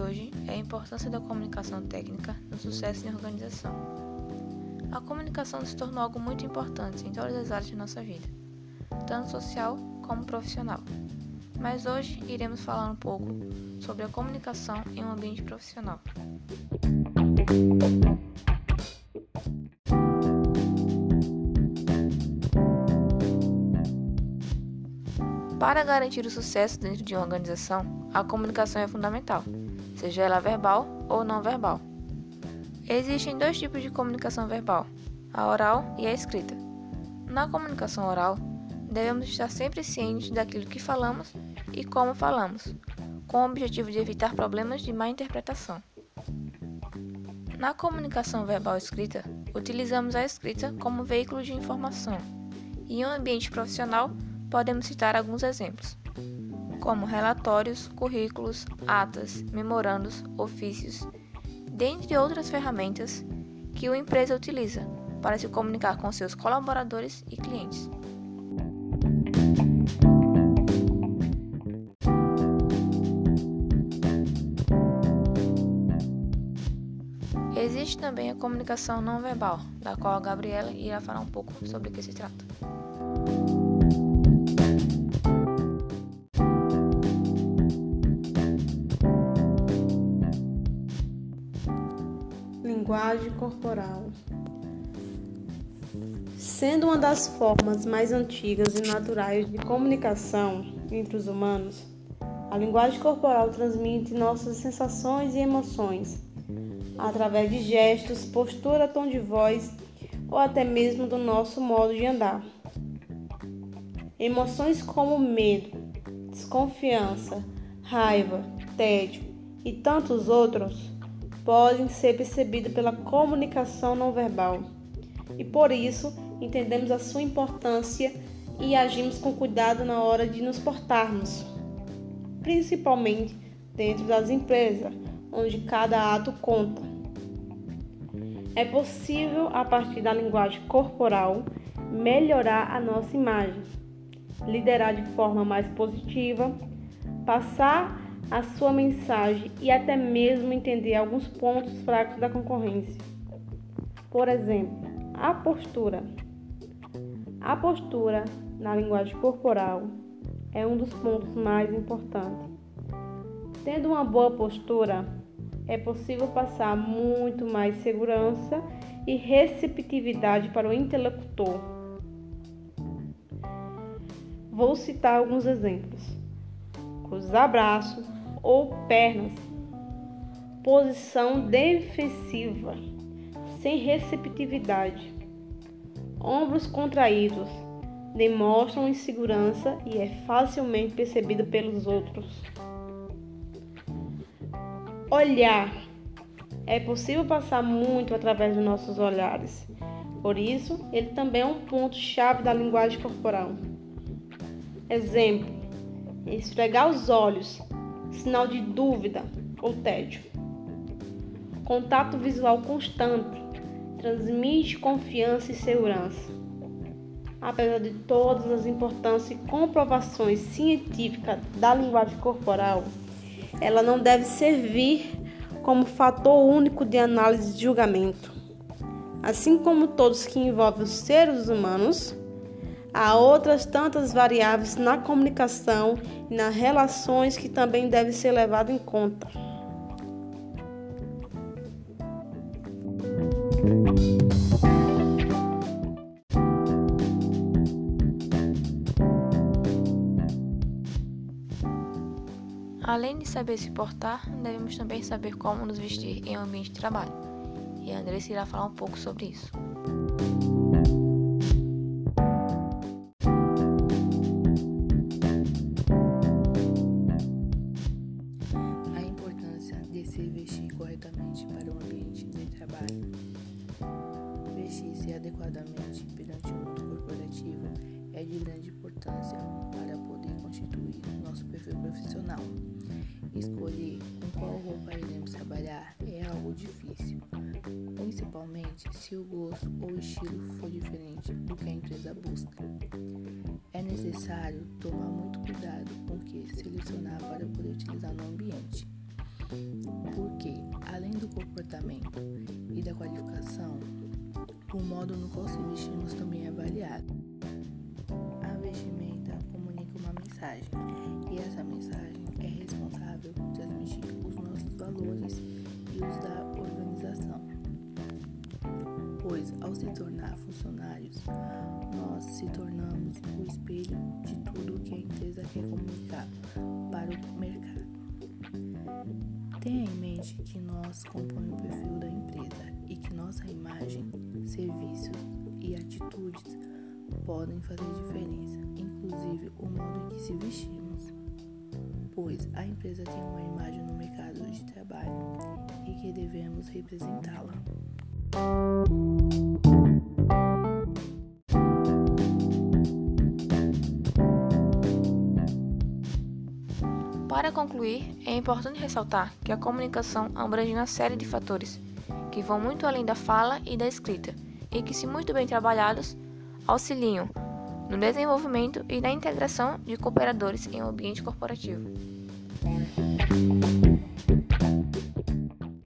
de hoje é a importância da comunicação técnica no sucesso em organização. A comunicação se tornou algo muito importante em todas as áreas de nossa vida, tanto social como profissional. Mas hoje iremos falar um pouco sobre a comunicação em um ambiente profissional. Para garantir o sucesso dentro de uma organização, a comunicação é fundamental, seja ela verbal ou não verbal. Existem dois tipos de comunicação verbal, a oral e a escrita. Na comunicação oral, devemos estar sempre cientes daquilo que falamos e como falamos, com o objetivo de evitar problemas de má interpretação. Na comunicação verbal escrita, utilizamos a escrita como veículo de informação. Em um ambiente profissional, podemos citar alguns exemplos, como relatórios, currículos, atas, memorandos, ofícios, dentre outras ferramentas que uma empresa utiliza para se comunicar com seus colaboradores e clientes. Existe também a comunicação não verbal, da qual a Gabriela irá falar um pouco sobre o que se trata. Linguagem corporal. Sendo uma das formas mais antigas e naturais de comunicação entre os humanos, a linguagem corporal transmite nossas sensações e emoções através de gestos, postura, tom de voz ou até mesmo do nosso modo de andar. Emoções como medo, desconfiança, raiva, tédio e tantos outros podem ser percebidas pela comunicação não verbal. E por isso entendemos a sua importância e agimos com cuidado na hora de nos portarmos, principalmente dentro das empresas, onde cada ato conta. É possível, a partir da linguagem corporal, melhorar a nossa imagem, liderar de forma mais positiva, passar a sua mensagem e até mesmo entender alguns pontos fracos da concorrência. Por exemplo, a postura. A postura na linguagem corporal é um dos pontos mais importantes. Tendo uma boa postura, é possível passar muito mais segurança e receptividade para o interlocutor. Vou citar alguns exemplos. Cruzar braços, ou pernas. Posição defensiva, sem receptividade. Ombros contraídos demonstram insegurança e é facilmente percebido pelos outros. Olhar. É possível passar muito através dos nossos olhares. Por isso, ele também é um ponto-chave da linguagem corporal. Exemplo: esfregar os olhos sinal de dúvida ou tédio. Contato visual constante transmite confiança e segurança. Apesar de todas as importâncias e comprovações científicas da linguagem corporal, ela não deve servir como fator único de análise de julgamento. Assim como todos que envolvem os seres humanos, Há outras tantas variáveis na comunicação e nas relações que também devem ser levadas em conta. Além de saber se portar, devemos também saber como nos vestir em um ambiente de trabalho. E a Andressa irá falar um pouco sobre isso. Vestir-se adequadamente perante o mundo corporativo é de grande importância para poder constituir nosso perfil profissional. Escolher com qual roupa iremos trabalhar é algo difícil, principalmente se o gosto ou estilo for diferente do que a empresa busca. É necessário tomar muito cuidado com o que selecionar para poder utilizar no ambiente. Porque, além do comportamento e da qualificação, o modo no qual se vestimos também é avaliado. A vestimenta comunica uma mensagem, e essa mensagem é responsável por transmitir os nossos valores e os da organização. Pois, ao se tornar funcionários, nós se tornamos o espelho de tudo que a empresa quer comunicar para o mercado. Tenha em mente que nós compõe o perfil da empresa e que nossa imagem, serviços e atitudes podem fazer diferença, inclusive o modo em que se vestimos. Pois a empresa tem uma imagem no mercado de trabalho e que devemos representá-la. Para concluir, é importante ressaltar que a comunicação abrange uma série de fatores que vão muito além da fala e da escrita e que, se muito bem trabalhados, auxiliam no desenvolvimento e na integração de cooperadores em um ambiente corporativo.